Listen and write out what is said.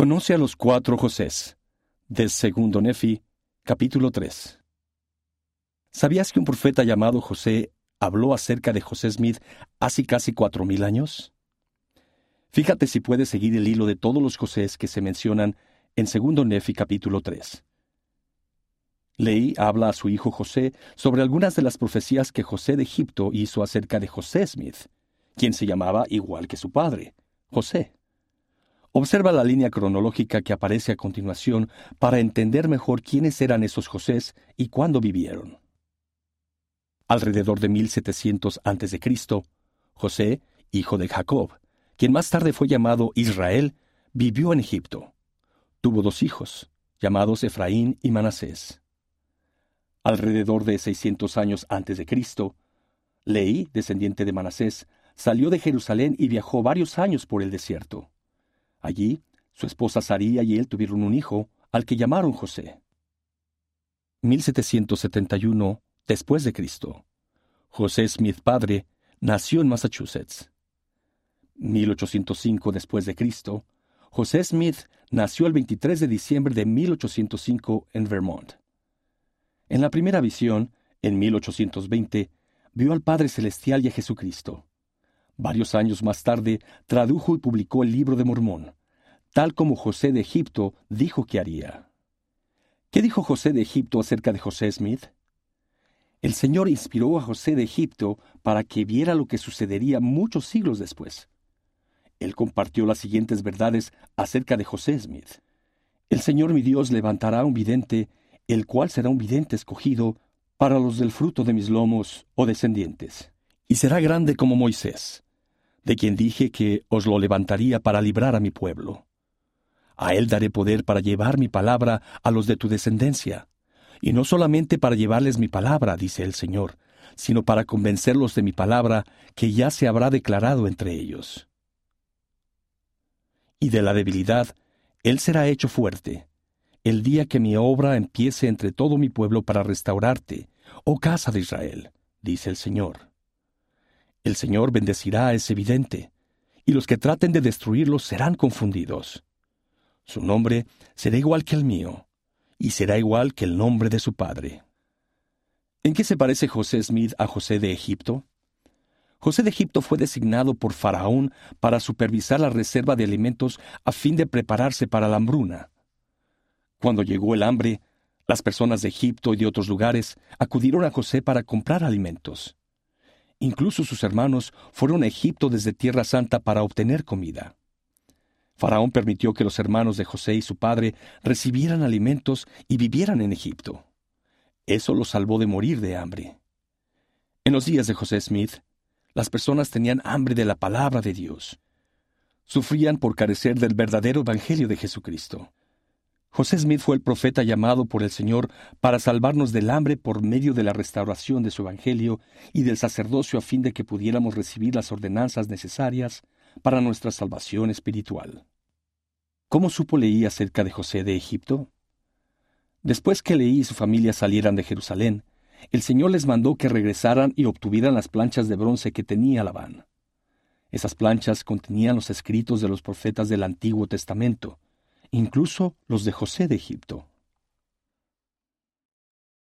Conoce a los cuatro Josés. Del segundo Nefi, capítulo 3. ¿Sabías que un profeta llamado José habló acerca de José Smith hace casi cuatro mil años? Fíjate si puedes seguir el hilo de todos los Josés que se mencionan en segundo Nefi capítulo 3. Leí habla a su hijo José sobre algunas de las profecías que José de Egipto hizo acerca de José Smith, quien se llamaba igual que su padre, José. Observa la línea cronológica que aparece a continuación para entender mejor quiénes eran esos Josés y cuándo vivieron. Alrededor de 1700 a.C., José, hijo de Jacob, quien más tarde fue llamado Israel, vivió en Egipto. Tuvo dos hijos, llamados Efraín y Manasés. Alrededor de 600 años antes de Cristo, Leí, descendiente de Manasés, salió de Jerusalén y viajó varios años por el desierto. Allí, su esposa Saría y él tuvieron un hijo, al que llamaron José. 1771 después de Cristo. José Smith padre nació en Massachusetts. 1805 después de Cristo. José Smith nació el 23 de diciembre de 1805 en Vermont. En la primera visión, en 1820, vio al Padre Celestial y a Jesucristo. Varios años más tarde, tradujo y publicó el libro de Mormón, tal como José de Egipto dijo que haría. ¿Qué dijo José de Egipto acerca de José Smith? El Señor inspiró a José de Egipto para que viera lo que sucedería muchos siglos después. Él compartió las siguientes verdades acerca de José Smith. El Señor mi Dios levantará un vidente, el cual será un vidente escogido para los del fruto de mis lomos o descendientes, y será grande como Moisés, de quien dije que os lo levantaría para librar a mi pueblo. A él daré poder para llevar mi palabra a los de tu descendencia, y no solamente para llevarles mi palabra, dice el Señor, sino para convencerlos de mi palabra que ya se habrá declarado entre ellos. Y de la debilidad, él será hecho fuerte, el día que mi obra empiece entre todo mi pueblo para restaurarte, oh casa de Israel, dice el Señor. El Señor bendecirá a ese vidente, y los que traten de destruirlo serán confundidos. Su nombre será igual que el mío, y será igual que el nombre de su padre. ¿En qué se parece José Smith a José de Egipto? José de Egipto fue designado por Faraón para supervisar la reserva de alimentos a fin de prepararse para la hambruna. Cuando llegó el hambre, las personas de Egipto y de otros lugares acudieron a José para comprar alimentos. Incluso sus hermanos fueron a Egipto desde Tierra Santa para obtener comida. Faraón permitió que los hermanos de José y su padre recibieran alimentos y vivieran en Egipto. Eso los salvó de morir de hambre. En los días de José Smith, las personas tenían hambre de la palabra de Dios. Sufrían por carecer del verdadero Evangelio de Jesucristo. José Smith fue el profeta llamado por el Señor para salvarnos del hambre por medio de la restauración de su Evangelio y del sacerdocio a fin de que pudiéramos recibir las ordenanzas necesarias para nuestra salvación espiritual. ¿Cómo supo Leí acerca de José de Egipto? Después que Leí y su familia salieran de Jerusalén, el Señor les mandó que regresaran y obtuvieran las planchas de bronce que tenía Labán. Esas planchas contenían los escritos de los profetas del Antiguo Testamento, incluso los de José de Egipto.